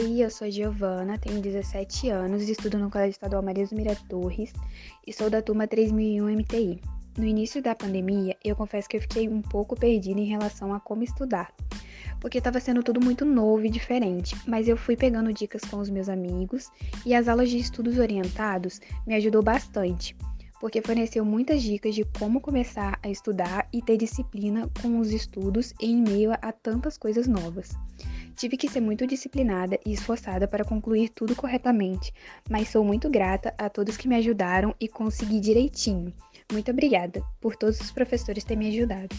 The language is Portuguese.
Oi, eu sou Giovana, tenho 17 anos, estudo no Colégio Estadual Maria Mira Torres e sou da turma 3001 MTI. No início da pandemia, eu confesso que eu fiquei um pouco perdida em relação a como estudar, porque estava sendo tudo muito novo e diferente, mas eu fui pegando dicas com os meus amigos e as aulas de estudos orientados me ajudou bastante, porque forneceu muitas dicas de como começar a estudar e ter disciplina com os estudos em meio a tantas coisas novas. Tive que ser muito disciplinada e esforçada para concluir tudo corretamente, mas sou muito grata a todos que me ajudaram e consegui direitinho. Muito obrigada por todos os professores terem me ajudado.